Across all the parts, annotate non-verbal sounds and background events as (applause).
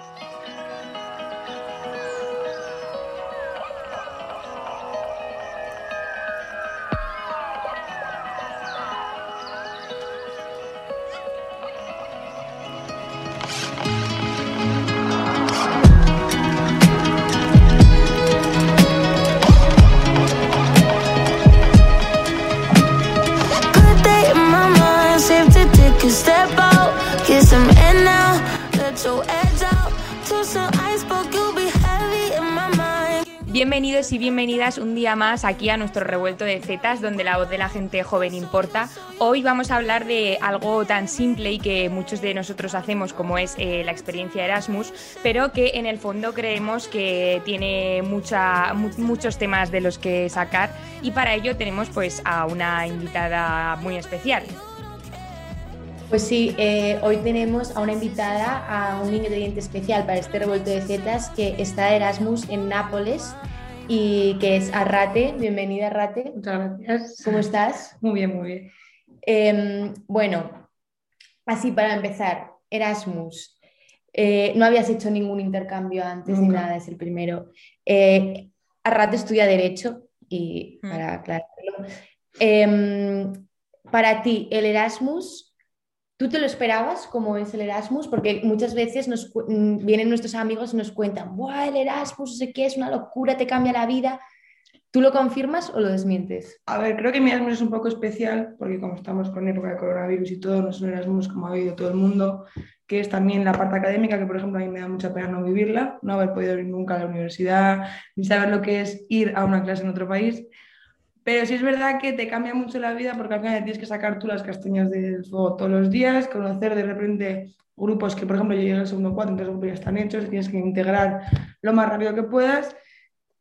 Música y bienvenidas un día más aquí a nuestro revuelto de zetas, donde la voz de la gente joven importa. Hoy vamos a hablar de algo tan simple y que muchos de nosotros hacemos, como es eh, la experiencia Erasmus, pero que en el fondo creemos que tiene mucha, muchos temas de los que sacar y para ello tenemos pues a una invitada muy especial. Pues sí, eh, hoy tenemos a una invitada, a un ingrediente especial para este revuelto de zetas que está Erasmus en Nápoles y que es Arrate. Bienvenida, Arrate. Muchas gracias. ¿Cómo estás? Muy bien, muy bien. Em, bueno, así para empezar, Erasmus. Eh, no habías hecho ningún intercambio antes ni nada, es el primero. Eh, Arrate estudia Derecho y mm. para aclararlo. Em, para ti, el Erasmus ¿Tú te lo esperabas como es el Erasmus? Porque muchas veces nos, mm, vienen nuestros amigos y nos cuentan, ¡buah, el Erasmus, no sé qué, es una locura, te cambia la vida! ¿Tú lo confirmas o lo desmientes? A ver, creo que mi Erasmus es un poco especial porque como estamos con época de coronavirus y todo, no es un Erasmus como ha vivido todo el mundo, que es también la parte académica, que por ejemplo a mí me da mucha pena no vivirla, no haber podido ir nunca a la universidad, ni saber lo que es ir a una clase en otro país. Pero sí es verdad que te cambia mucho la vida porque al final tienes que sacar tú las castañas del fuego todos los días, conocer de repente grupos que, por ejemplo, yo llegué al segundo cuatro, entonces los grupos ya están hechos, tienes que integrar lo más rápido que puedas.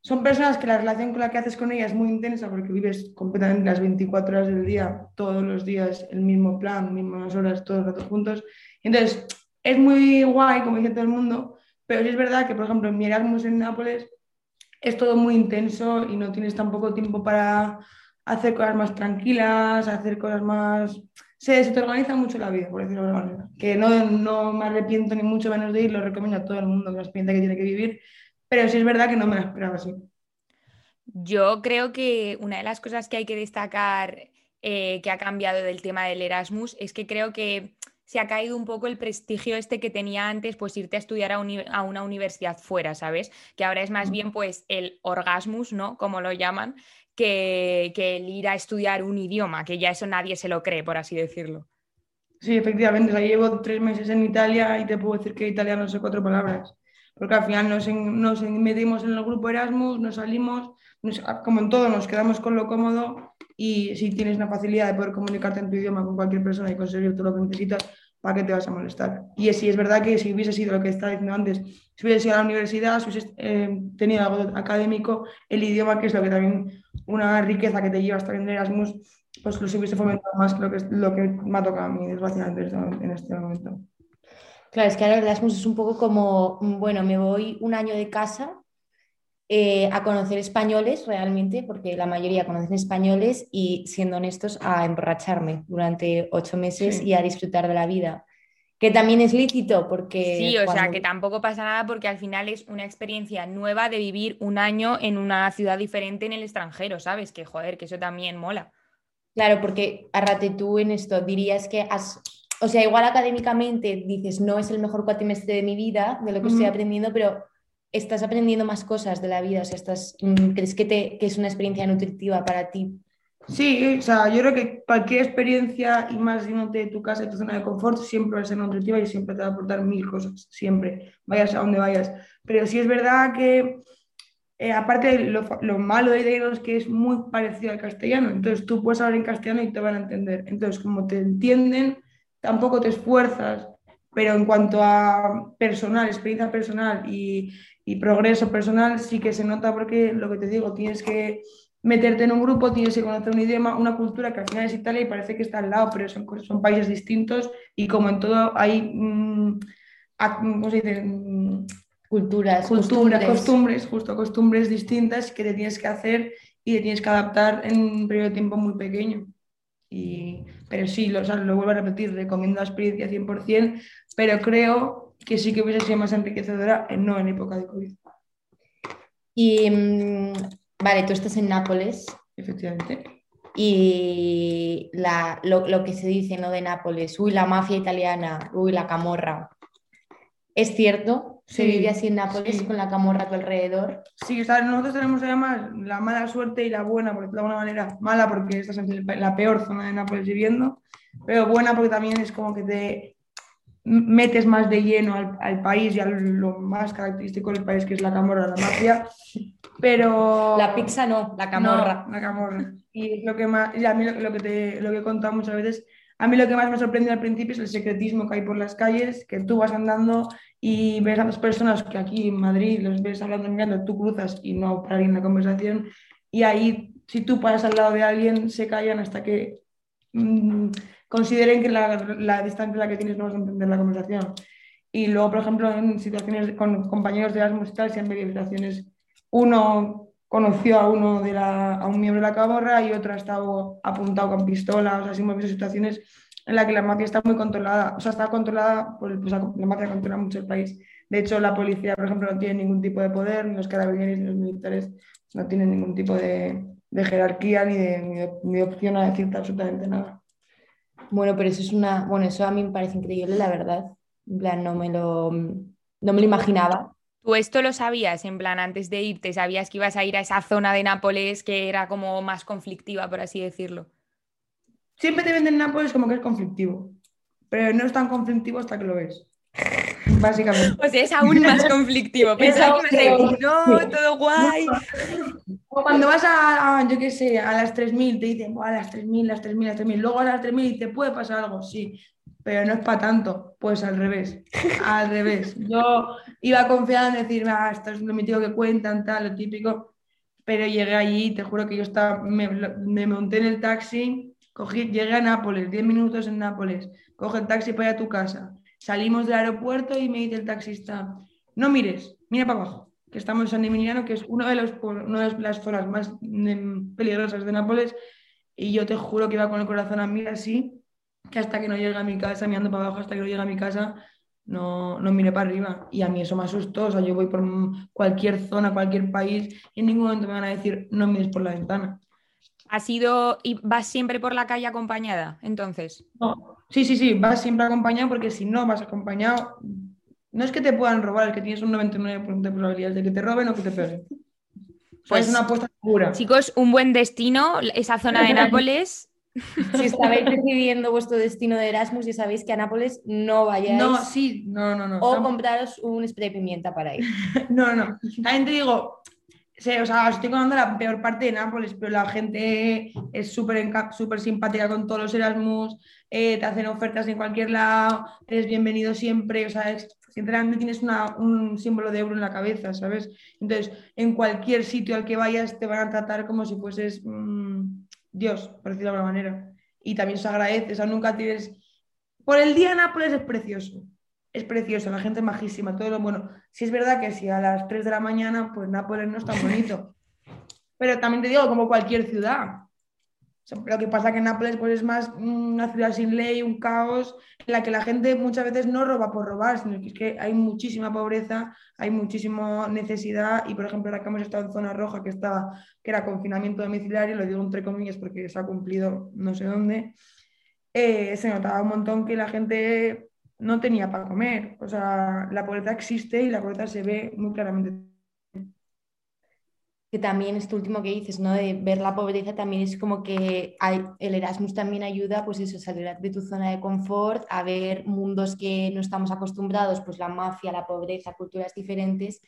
Son personas que la relación con la que haces con ellas es muy intensa porque vives completamente las 24 horas del día, todos los días, el mismo plan, mismas horas, todos los ratos juntos. Entonces, es muy guay, como dice todo el mundo, pero sí es verdad que, por ejemplo, en mi Erasmus en Nápoles, es todo muy intenso y no tienes tampoco tiempo para hacer cosas más tranquilas, hacer cosas más... Se, se te organiza mucho la vida, por decirlo de alguna manera. Que no, no me arrepiento ni mucho menos de ir, lo recomiendo a todo el mundo, que la experiencia que tiene que vivir, pero sí es verdad que no me la esperaba así. Yo creo que una de las cosas que hay que destacar eh, que ha cambiado del tema del Erasmus es que creo que se ha caído un poco el prestigio este que tenía antes, pues irte a estudiar a, una universidad fuera, ¿sabes? Que ahora es más bien pues el orgasmus, ¿no? Como lo llaman, que, el ir a estudiar un idioma, que ya eso nadie se lo cree, por así decirlo. Sí, efectivamente, llevo tres meses en Italia y te puedo decir que italiano no sé cuatro palabras, porque al final nos, nos metimos en el grupo Erasmus, nos salimos, como en todo, nos quedamos con lo cómodo y si tienes una facilidad de poder comunicarte en tu idioma con cualquier persona y conseguir todo lo que necesitas, ¿para qué te vas a molestar? Y sí, es verdad que si hubiese sido lo que estaba diciendo antes, si hubiese ido a la universidad, si hubiese eh, tenido algo académico, el idioma, que es lo que también una riqueza que te lleva hasta en Erasmus, pues lo hubiese fomentado más que lo que, lo que me ha tocado a mí, desgraciadamente, en este momento. Claro, es que ahora Erasmus es un poco como, bueno, me voy un año de casa eh, a conocer españoles realmente, porque la mayoría conocen españoles y, siendo honestos, a emborracharme durante ocho meses y a disfrutar de la vida. Que también es lícito porque... Sí, o sea, que tampoco pasa nada porque al final es una experiencia nueva de vivir un año en una ciudad diferente en el extranjero, ¿sabes? Que joder, que eso también mola. Claro, porque arrate tú en esto, dirías que has... O sea, igual académicamente dices, no es el mejor cuatrimestre de mi vida, de lo que estoy aprendiendo, pero estás aprendiendo más cosas de la vida, o sea, estás, mm, ¿crees que, te, que es una experiencia nutritiva para ti? Sí, o sea, yo creo que cualquier experiencia y más yéndote de tu casa y tu zona de confort siempre va a ser nutritiva y siempre te va a aportar mil cosas, siempre, vayas a donde vayas. Pero sí es verdad que, eh, aparte, lo, lo, malo de ello es que es muy parecido al castellano, entonces tú puedes hablar en castellano y te van a entender. Entonces, como te entienden, tampoco te esfuerzas, pero en cuanto a personal, experiencia personal y, y progreso personal sí que se nota porque lo que te digo, tienes que meterte en un grupo, tienes que conocer un idioma, una cultura que al final es Italia y parece que está al lado, pero son, son países distintos y como en todo hay, mm, ¿cómo se dice? Mm, culturas, costumbres. costumbres, justo costumbres distintas que te tienes que hacer y te tienes que adaptar en un periodo de tiempo muy pequeño. Y, pero sí, lo, lo vuelvo a repetir, recomiendo la experiencia 100%, pero creo que sí que hubiese sido más enriquecedora, no en época de COVID. Y mm, vale, tú estás en Nápoles. Efectivamente. Y la, lo, lo, que se dice ¿no? de Nápoles, uy, la mafia italiana, uy, la camorra. ¿Es cierto? ¿Se Sí, vive así en Nápoles sí. con la camorra a tu alrededor? Sí, o sea, nosotros tenemos además la mala suerte y la buena, porque de alguna manera mala porque estás en la peor zona de Nápoles viviendo, pero buena porque también es como que te metes más de lleno al, al país y a lo más característico del país, que es la camorra, la mafia. Pero. La pizza no, la camorra. No, la camorra. Y lo que más. Y a mí lo, lo que te, lo que he contado muchas veces. A mí lo que más me sorprende al principio es el secretismo que hay por las calles, que tú vas andando y ves a las personas que aquí en Madrid los ves hablando, mirando, tú cruzas y no para alguien la conversación. Y ahí, si tú pasas al lado de alguien, se callan hasta que mmm, consideren que la, la, distancia que tienes no vas a entender la conversación. Y luego, por ejemplo, en situaciones con compañeros de las musicales, si han bebido situaciones, uno conoció a uno de la, a un miembro de la camorra y otro ha estado apuntado con pistola, o sea, sí hemos visto situaciones en las que la mafia está muy controlada, o sea, está controlada, pues, la, la mafia controla mucho el país. De hecho, la policía, por ejemplo, no tiene ningún tipo de poder, ni los carabineros ni los militares no tienen ningún tipo de, de jerarquía ni de, ni, de, ni de opción a decirte absolutamente nada. Bueno, pero eso es una, bueno, eso a mí me parece increíble, la verdad. En plan, no me lo, no me lo imaginaba. ¿Tú esto lo sabías, en plan, antes de irte? ¿Sabías que ibas a ir a esa zona de Nápoles que era como más conflictiva, por así decirlo? Siempre te venden Nápoles como que es conflictivo, pero no es tan conflictivo hasta que lo ves. Básicamente. O sea, es aún más conflictivo. (laughs) Pensaba que decir, no, todo guay. O cuando vas a, a yo qué sé, a las 3.000, te dicen, a las 3.000, las 3.000, las 3.000. Luego a las 3.000 y te puede pasar algo, sí, pero no es para tanto. Pues al revés, al (laughs) revés. Yo iba confiada en decir, ah, esto es lo mítico que cuentan, tal, lo típico. Pero llegué allí y te juro que yo estaba, me, me monté en el taxi, cogí, llegué a Nápoles, 10 minutos en Nápoles, coge el taxi para ir a tu casa. Salimos del aeropuerto y me dice el taxista, no mires, mira para abajo, que estamos en San Emiliano, que es uno de los, una de las zonas más peligrosas de Nápoles, y yo te juro que iba con el corazón a mí así, que hasta que no llegue a mi casa, mirando para abajo, hasta que no llegue a mi casa, no, no mire para arriba. Y a mí eso me asustó, o sea, yo voy por cualquier zona, cualquier país, y en ningún momento me van a decir, no mires por la ventana. ¿Has ido y vas siempre por la calle acompañada, entonces? No, sí, sí, sí, vas siempre acompañado porque si no vas acompañado, no es que te puedan robar, es que tienes un 99% de probabilidades de que te roben o que te peguen. O sea, Pues, es una apuesta segura. Chicos, un buen destino, esa zona de (laughs) Nápoles. Si estabais decidiendo vuestro destino de Erasmus y sabéis que a Nápoles no vayáis. No, sí, no, no, no. O Tam- compraros un spray de pimienta para ir. (laughs) No, no. También te digo, sí, o sea, os estoy contando la peor parte de Nápoles, pero la gente es súper súper simpática con todos los Erasmus, eh, te hacen ofertas en cualquier lado, eres bienvenido siempre, o sea, es- tienes un símbolo de euro en la cabeza, ¿sabes? Entonces, en cualquier sitio al que vayas te van a tratar como si fueses mm, Dios, por decirlo de alguna manera. Y también se agradece, o sea, nunca tienes... Por el día Nápoles es precioso. Es precioso, la gente es majísima, todo lo bueno. Si es verdad que si a las 3 de la mañana, pues Nápoles no es tan bonito. (laughs) Pero también te digo, como cualquier ciudad. O sea, lo que pasa que Nápoles pues, es más una ciudad sin ley, un caos, en la que la gente muchas veces no roba por robar, sino que es que hay muchísima pobreza, hay muchísima necesidad. Y por ejemplo, ahora que hemos estado en zona roja, que, estaba, que era confinamiento domiciliario, lo digo entre comillas porque se ha cumplido no sé dónde, eh, se notaba un montón que la gente no tenía para comer. O sea, la pobreza existe y la pobreza se ve muy claramente. Que también esto último que dices, ¿no? De ver la pobreza también es como que hay, el Erasmus también ayuda, pues eso, a salir de tu zona de confort, a ver mundos que no estamos acostumbrados, pues la mafia, la pobreza, culturas diferentes.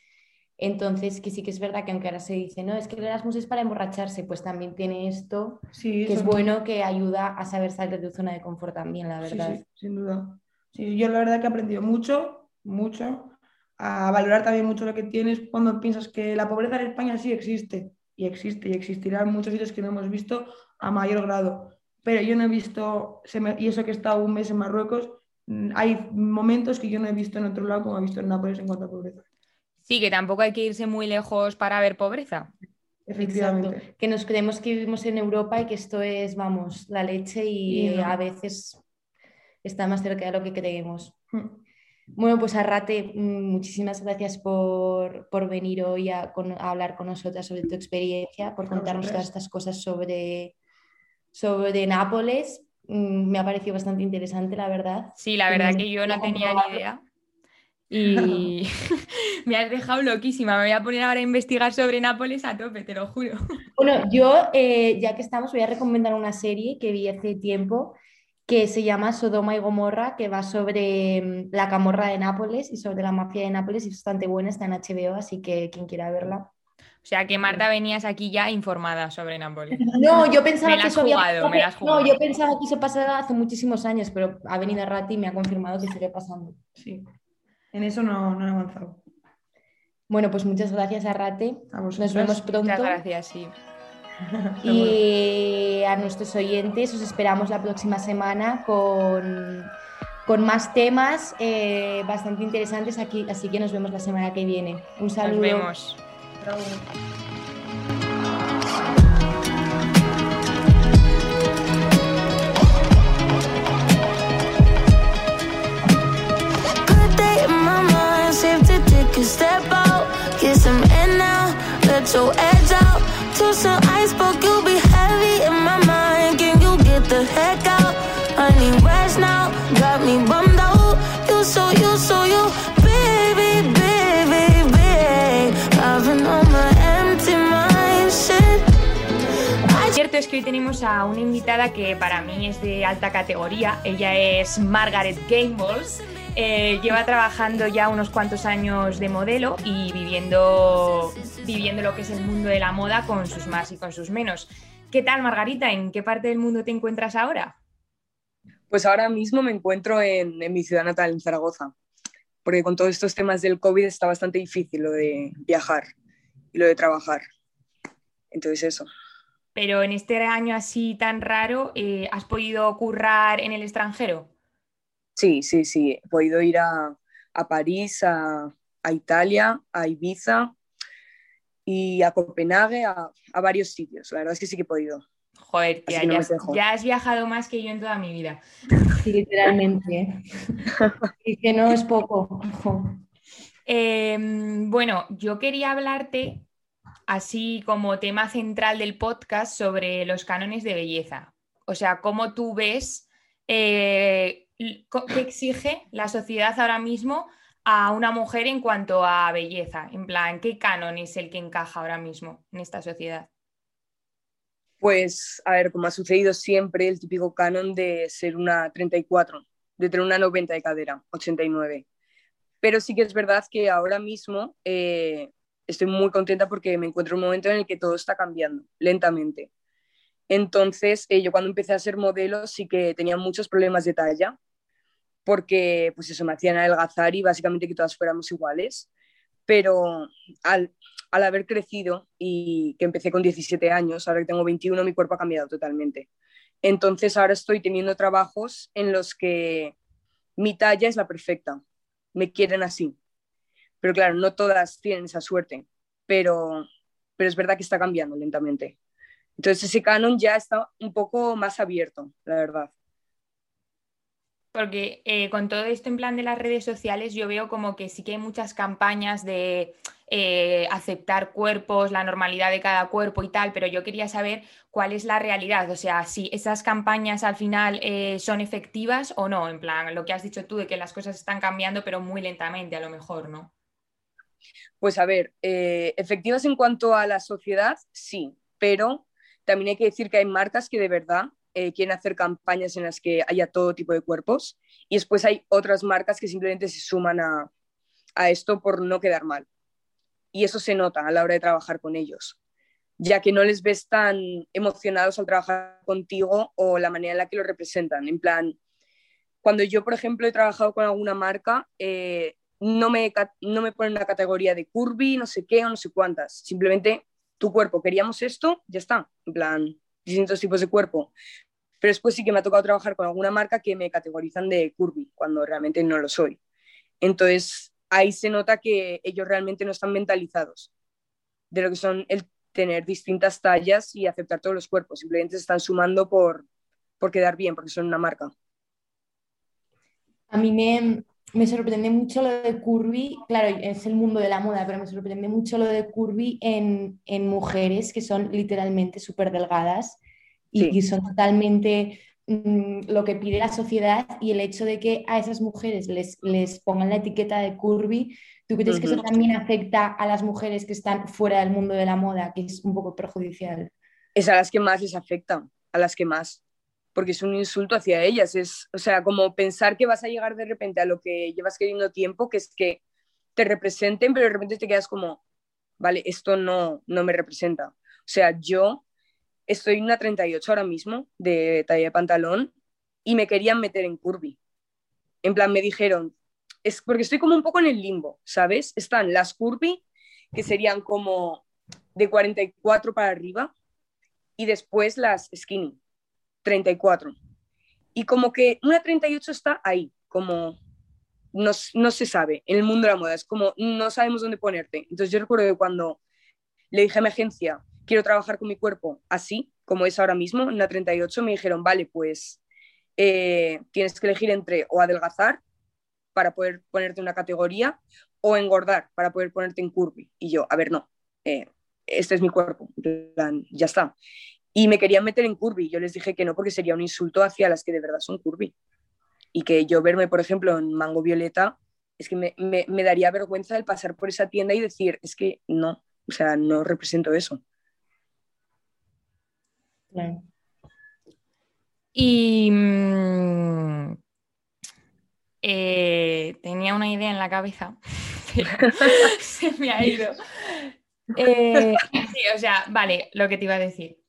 Entonces, que sí que es verdad que aunque ahora se dice, no, es que el Erasmus es para emborracharse, pues también tiene esto, Sí, que es bueno, que ayuda a saber salir de tu zona de confort también, la Sí, verdad. sí, sin duda. Sí, yo la verdad que he aprendido mucho, mucho, a valorar también mucho lo que tienes cuando piensas que la pobreza en España sí existe, y existe, y existirá en muchos sitios que no hemos visto a mayor grado. Pero yo no he visto, y eso que he estado un mes en Marruecos, mm, hay momentos que yo no he visto en otro lado como he visto en Nápoles en cuanto a pobreza. Sí, que tampoco hay que irse muy lejos para ver pobreza. Efectivamente. Exacto. Que nos creemos que vivimos en Europa y que esto es, vamos, la leche y Y no. a veces está más cerca de lo que creemos. Mm. (laughs) Bueno, pues Arrate, mm, muchísimas gracias por, venir hoy a, hablar con nosotras sobre tu experiencia, por contarnos todas estas cosas sobre, sobre Nápoles. Mm, me ha parecido bastante interesante, la verdad. Sí, la verdad que yo no tenía ni idea. Y (laughs) (laughs) me has dejado loquísima. Me voy a poner ahora a investigar sobre Nápoles a tope, te lo juro. Bueno, yo, eh, ya que estamos, voy a recomendar una serie que vi hace tiempo que se llama Sodoma y Gomorra, que va sobre mm, la camorra de Nápoles y sobre la mafia de Nápoles y es bastante buena, está en HBO, así que quien quiera verla. O sea que Marta venías aquí ya informada sobre Nápoles. No, yo pensaba que eso No, yo pensaba que eso pasaba hace muchísimos años, pero ha venido Rati y me ha confirmado que sigue pasando. Sí. En eso no, no he avanzado. Bueno, pues muchas gracias a Rate. Nos vemos pronto. Muchas gracias, sí. (laughs) Y a nuestros oyentes os esperamos la próxima semana con, con más temas eh, bastante interesantes aquí, así que nos vemos la semana que viene. Un saludo. Nos vemos. Que hoy tenemos a una invitada que para mí es de alta categoría. Ella es Margaret Gameballs. Eh, lleva trabajando ya unos cuantos años de modelo y viviendo, viviendo lo que es el mundo de la moda con sus más y con sus menos. ¿Qué tal, Margarita? ¿En qué parte del mundo te encuentras ahora? Pues ahora mismo me encuentro en, mi ciudad natal, en Zaragoza, porque con todos estos temas del COVID está bastante difícil lo de viajar y lo de trabajar. Entonces eso. Pero en este año así tan raro, eh, ¿has podido currar en el extranjero? Sí, sí, sí. He podido ir a, París, a, Italia, a Ibiza y a Copenhague, a, varios sitios. La verdad es que sí que he podido. Joder, tía, ya, has viajado más que yo en toda mi vida. Sí, literalmente. (laughs) y que no es poco. Em, bueno, yo quería hablarte, así como tema central del podcast, sobre los cánones de belleza. O sea, cómo tú ves eh, ¿Qué exige la sociedad ahora mismo a una mujer en cuanto a belleza? En plan, ¿qué canon es el que encaja ahora mismo en esta sociedad? Pues, a ver, como ha sucedido siempre, el típico canon de ser una 34, de tener una 90 de cadera, 89. Pero sí que es verdad que ahora mismo eh, estoy muy contenta porque me encuentro en un momento en el que todo está cambiando lentamente. Entonces, eh, yo cuando empecé a ser modelo sí que tenía muchos problemas de talla porque pues eso me hacían adelgazar y básicamente que todas fuéramos iguales. Pero al, al haber crecido y que empecé con 17 años, ahora que tengo 21, mi cuerpo ha cambiado totalmente. Entonces ahora estoy teniendo trabajos en los que mi talla es la perfecta, me quieren así. Pero claro, no todas tienen esa suerte, pero, pero es verdad que está cambiando lentamente. Entonces ese canon ya está un poco más abierto, la verdad. Porque eh, con todo esto en plan de las redes sociales, yo veo como que sí que hay muchas campañas de eh, aceptar cuerpos, la normalidad de cada cuerpo y tal, pero yo quería saber cuál es la realidad, o sea, si esas campañas al final eh, son efectivas o no, en plan, lo que has dicho tú de que las cosas están cambiando, pero muy lentamente a lo mejor, ¿no? Pues a ver, efectivas en cuanto a la sociedad, sí, pero también hay que decir que hay marcas que de verdad eh, quieren hacer campañas en las que haya todo tipo de cuerpos y después hay otras marcas que simplemente se suman a, esto por no quedar mal. Y eso se nota a la hora de trabajar con ellos, ya que no les ves tan emocionados al trabajar contigo o la manera en la que lo representan. En plan, cuando yo, por ejemplo, he trabajado con alguna marca, eh, no, me, no me ponen una categoría de curvy, no sé qué o no sé cuántas. Simplemente tu cuerpo, queríamos esto, ya está. En plan, distintos tipos de cuerpo. Pero después sí que me ha tocado trabajar con alguna marca que me categorizan de curvy, cuando realmente no lo soy. Entonces, ahí se nota que ellos realmente no están mentalizados de lo que son el tener distintas tallas y aceptar todos los cuerpos. Simplemente se están sumando por, por quedar bien, porque son una marca. A mí me, me sorprende mucho lo de curvy, claro, es el mundo de la moda, pero me sorprende mucho lo de curvy en, en mujeres que son literalmente súper delgadas y, son totalmente mm, lo que pide la sociedad y el hecho de que a esas mujeres les, les pongan la etiqueta de curvy, ¿tú crees que eso también afecta a las mujeres que están fuera del mundo de la moda, que es un poco perjudicial? Es a las que más les afecta, a las que más porque es un insulto hacia ellas. Es, o sea, como pensar que vas a llegar de repente a lo que llevas queriendo tiempo, que es que te representen, pero de repente te quedas como, vale, esto no, no me representa. O sea, yo estoy en una 38 ahora mismo de talla de pantalón y me querían meter en curvy. En plan, me dijeron, es porque estoy como un poco en el limbo, ¿sabes? Están las curvy, que serían como de 44 para arriba, y después las skinny, 34. Y como que una 38 está ahí, como no, no, se sabe en el mundo de la moda, es como no sabemos dónde ponerte. Entonces yo recuerdo que cuando le dije a mi agencia, quiero trabajar con mi cuerpo así, como es ahora mismo, en una 38, me dijeron, vale, pues eh, tienes que elegir entre o adelgazar para poder ponerte una categoría o engordar para poder ponerte en curvy. Y yo, a ver, no, eh, este es mi cuerpo, ya está y me querían meter en curvy. Yo les dije que no porque sería un insulto hacia las que de verdad son curvy. Y que yo verme, por ejemplo, en mango violeta, es que me, me, daría vergüenza el pasar por esa tienda y decir, es que no, o sea, no represento eso. Y mm, eh, tenía una idea en la cabeza, (laughs) se me ha ido. (laughs) Eh, sí, o sea, vale, lo que te iba a decir.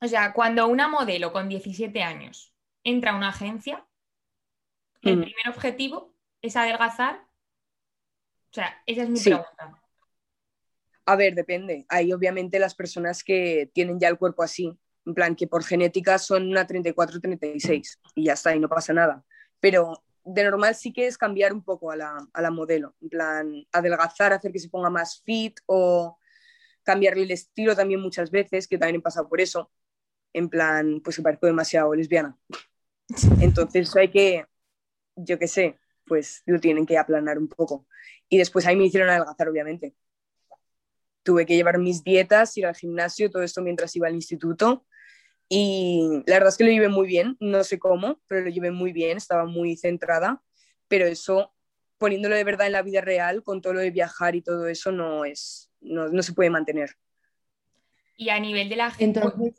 O sea, cuando una modelo con 17 años entra a una agencia, el mm. primer objetivo es adelgazar. O sea, esa es mi pregunta. A ver, depende. Hay obviamente las personas que tienen ya el cuerpo así, en plan que por genética son una 34-36 y ya está, y no pasa nada. Pero de normal sí que es cambiar un poco a la, a la modelo, en plan adelgazar, hacer que se ponga más fit o cambiarle el estilo también muchas veces, que también he pasado por eso en plan, pues que parezco demasiado lesbiana. (laughs) Entonces hay que, yo qué sé, pues lo tienen que aplanar un poco. Y después ahí me hicieron adelgazar, obviamente. Tuve que llevar mis dietas, ir al gimnasio, todo esto mientras iba al instituto. Y la verdad es que lo llevé muy bien, no sé cómo, pero lo llevé muy bien, estaba muy centrada. Pero eso, poniéndolo de verdad en la vida real, con todo lo de viajar y todo eso, no es, no, no se puede mantener. Y a nivel de la gente. Entonces,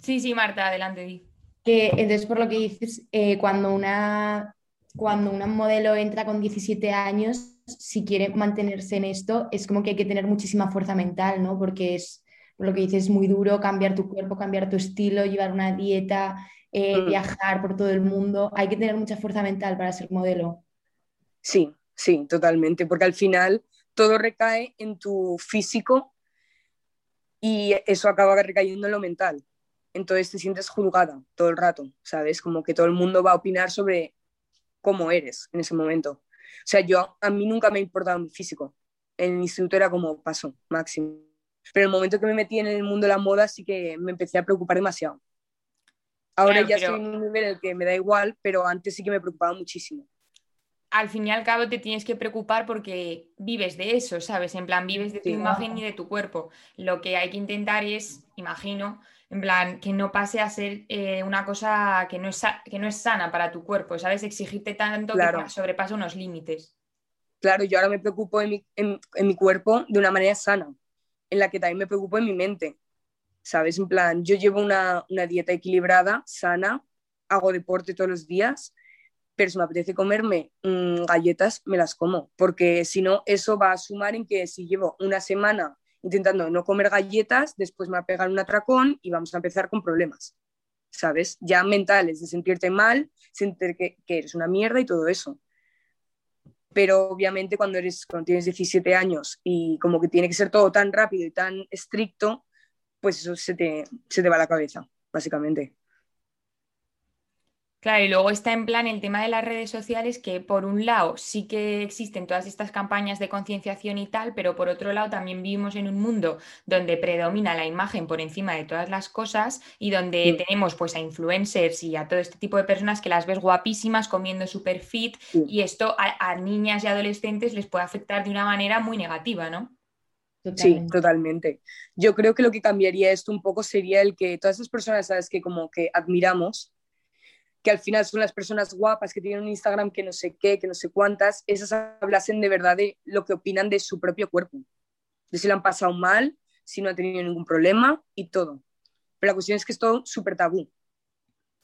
Sí, sí, Marta, adelante. Que, entonces, por lo que dices, eh, cuando, una, cuando una modelo entra con 17 años, si quiere mantenerse en esto, es como que hay que tener muchísima fuerza mental, ¿no? Porque es, por lo que dices, es muy duro cambiar tu cuerpo, cambiar tu estilo, llevar una dieta, eh, mm. viajar por todo el mundo. Hay que tener mucha fuerza mental para ser modelo. Sí, sí, totalmente, porque al final todo recae en tu físico y eso acaba recayendo en lo mental entonces te sientes juzgada todo el rato, ¿sabes? Como que todo el mundo va a opinar sobre cómo eres en ese momento. O sea, yo a mí nunca me ha importado mi físico. En el instituto era como paso máximo. Pero el momento que me metí en el mundo de la moda sí que me empecé a preocupar demasiado. Ahora ya estoy en un nivel en el que me da igual, pero antes sí que me preocupaba muchísimo. Al fin y al cabo te tienes que preocupar porque vives de eso, ¿sabes? En plan, vives de tu imagen y de tu cuerpo. Lo que hay que intentar es, imagino, en plan, que no pase a ser eh, una cosa que no, es, que no es sana para tu cuerpo, ¿sabes? Exigirte tanto que sobrepasa unos límites. Claro, yo ahora me preocupo en mi, en, mi, cuerpo de una manera sana, en la que también me preocupo en mi mente, ¿sabes? En plan, yo llevo una, una dieta equilibrada, sana, hago deporte todos los días, pero si me apetece comerme mm, galletas, me las como, porque si no, eso va a sumar en que si llevo una semana intentando no comer galletas, después me va a pegar un atracón y vamos a empezar con problemas, ¿sabes? Ya mentales, de sentirte mal, sentir que, eres una mierda y todo eso. Pero obviamente cuando, eres, cuando tienes 17 años y como que tiene que ser todo tan rápido y tan estricto, pues eso se te, se te va a la cabeza, básicamente. Claro, y luego está en plan el tema de las redes sociales, que por un lado sí que existen todas estas campañas de concienciación y tal, pero por otro lado también vivimos en un mundo donde predomina la imagen por encima de todas las cosas y donde tenemos pues a influencers y a todo este tipo de personas que las ves guapísimas comiendo super fit y esto a, niñas y adolescentes les puede afectar de una manera muy negativa, ¿no? Sí, totalmente. Yo creo que lo que cambiaría esto un poco sería el que todas esas personas, ¿sabes? Que como que admiramos, que al final son las personas guapas que tienen un Instagram que no sé qué, que no sé cuántas, esas hablasen de verdad de lo que opinan de su propio cuerpo, de si lo han pasado mal, si no han tenido ningún problema y todo. Pero la cuestión es que es todo súper tabú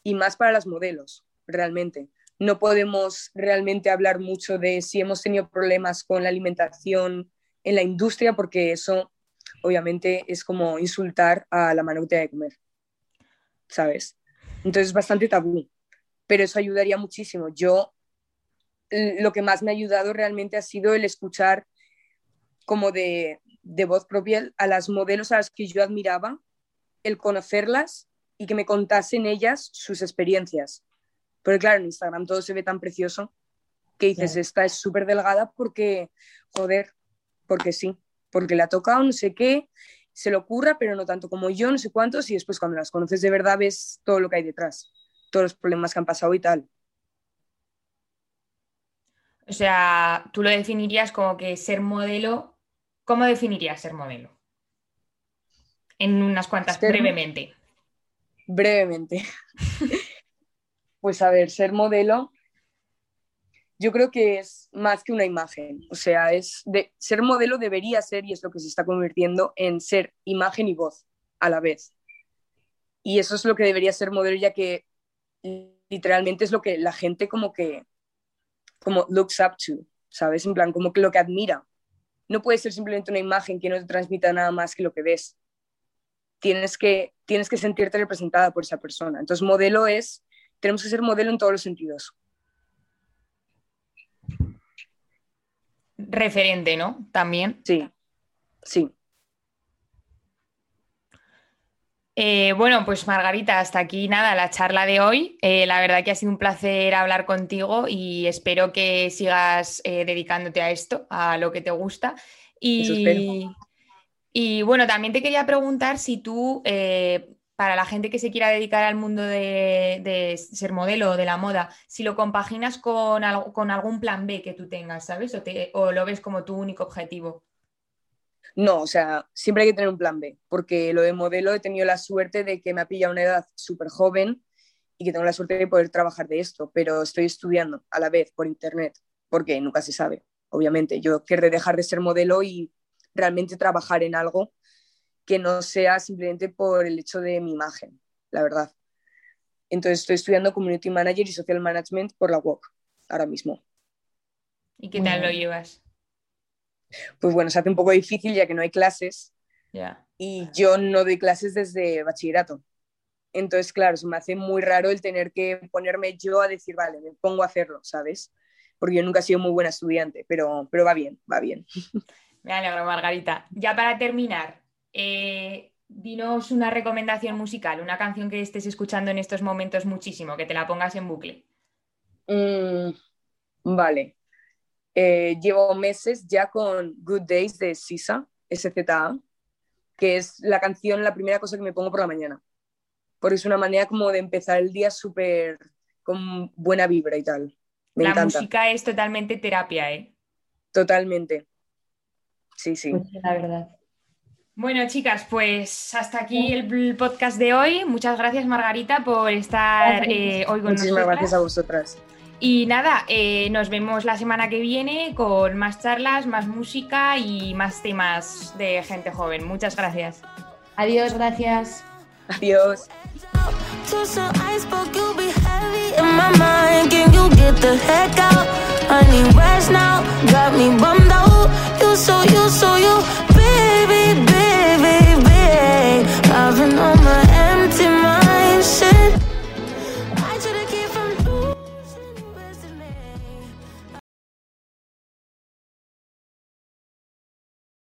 y más para las modelos, realmente. No podemos realmente hablar mucho de si hemos tenido problemas con la alimentación en la industria porque eso obviamente es como insultar a la mano de comer, ¿sabes? Entonces es bastante tabú pero eso ayudaría muchísimo. Yo lo que más me ha ayudado realmente ha sido el escuchar como de, voz propia a las modelos a las que yo admiraba, el conocerlas y que me contasen ellas sus experiencias. Porque claro, en Instagram todo se ve tan precioso que dices, esta es súper delgada porque, joder, porque sí, porque le ha tocado no sé qué, se le ocurra, pero no tanto como yo, no sé cuántos, y después cuando las conoces de verdad ves todo lo que hay detrás todos los problemas que han pasado y tal. O sea, tú lo definirías como que ser modelo, ¿cómo definirías ser modelo? En unas cuantas, brevemente. Brevemente. (laughs) pues a ver, ser modelo, yo creo que es más que una imagen. O sea, es de, ser modelo debería ser, y es lo que se está convirtiendo, en ser imagen y voz a la vez. Y eso es lo que debería ser modelo, ya que literalmente es lo que la gente como que, como looks up to, ¿sabes? En plan, como que lo que admira. No puede ser simplemente una imagen que no te transmita nada más que lo que ves. Tienes que, tienes que sentirte representada por esa persona. Entonces, modelo es, tenemos que ser modelo en todos los sentidos. Referente, ¿no? También. Sí, sí. Eh, bueno, pues Margarita, hasta aquí nada, la charla de hoy. Eh, la verdad que ha sido un placer hablar contigo y espero que sigas eh, dedicándote a esto, a lo que te gusta. Y, y bueno, también te quería preguntar si tú, para la gente que se quiera dedicar al mundo de, ser modelo o de la moda, si lo compaginas con, con, algún plan B que tú tengas, ¿sabes? o lo ves como tu único objetivo. No, o sea, siempre hay que tener un plan B, porque lo de modelo he tenido la suerte de que me ha pillado una edad súper joven y que tengo la suerte de poder trabajar de esto, pero estoy estudiando a la vez por internet, porque nunca se sabe, obviamente. Yo querré dejar de ser modelo y realmente trabajar en algo que no sea simplemente por el hecho de mi imagen, la verdad. Entonces estoy estudiando Community Manager y Social Management por la UOC ahora mismo. ¿Y qué tal lo llevas? Pues bueno, se hace un poco difícil ya que no hay clases. Y yo no doy clases desde bachillerato. Entonces, claro, se me hace muy raro el tener que ponerme yo a decir, vale, me pongo a hacerlo, ¿sabes? Porque yo nunca he sido muy buena estudiante, pero, pero va bien, va bien. (laughs) Me alegro, Margarita. Ya para terminar, eh, dinos una recomendación musical, una canción que estés escuchando en estos momentos muchísimo, que te la pongas en bucle. Mm, vale. Eh, llevo meses ya con Good Days de Sisa, SZA, que es la canción, la primera cosa que me pongo por la mañana. Porque es una manera como de empezar el día súper con buena vibra y tal. la música es totalmente terapia, ¿eh? Totalmente. Sí, sí. Pues la verdad. Bueno, chicas, pues hasta aquí el podcast de hoy. Muchas gracias, Margarita, por estar eh, hoy con nosotros. Muchísimas gracias a vosotras. Y nada, eh, nos vemos la semana que viene con más charlas, más música y más temas de gente joven. Muchas gracias. Adiós, gracias. Adiós. I've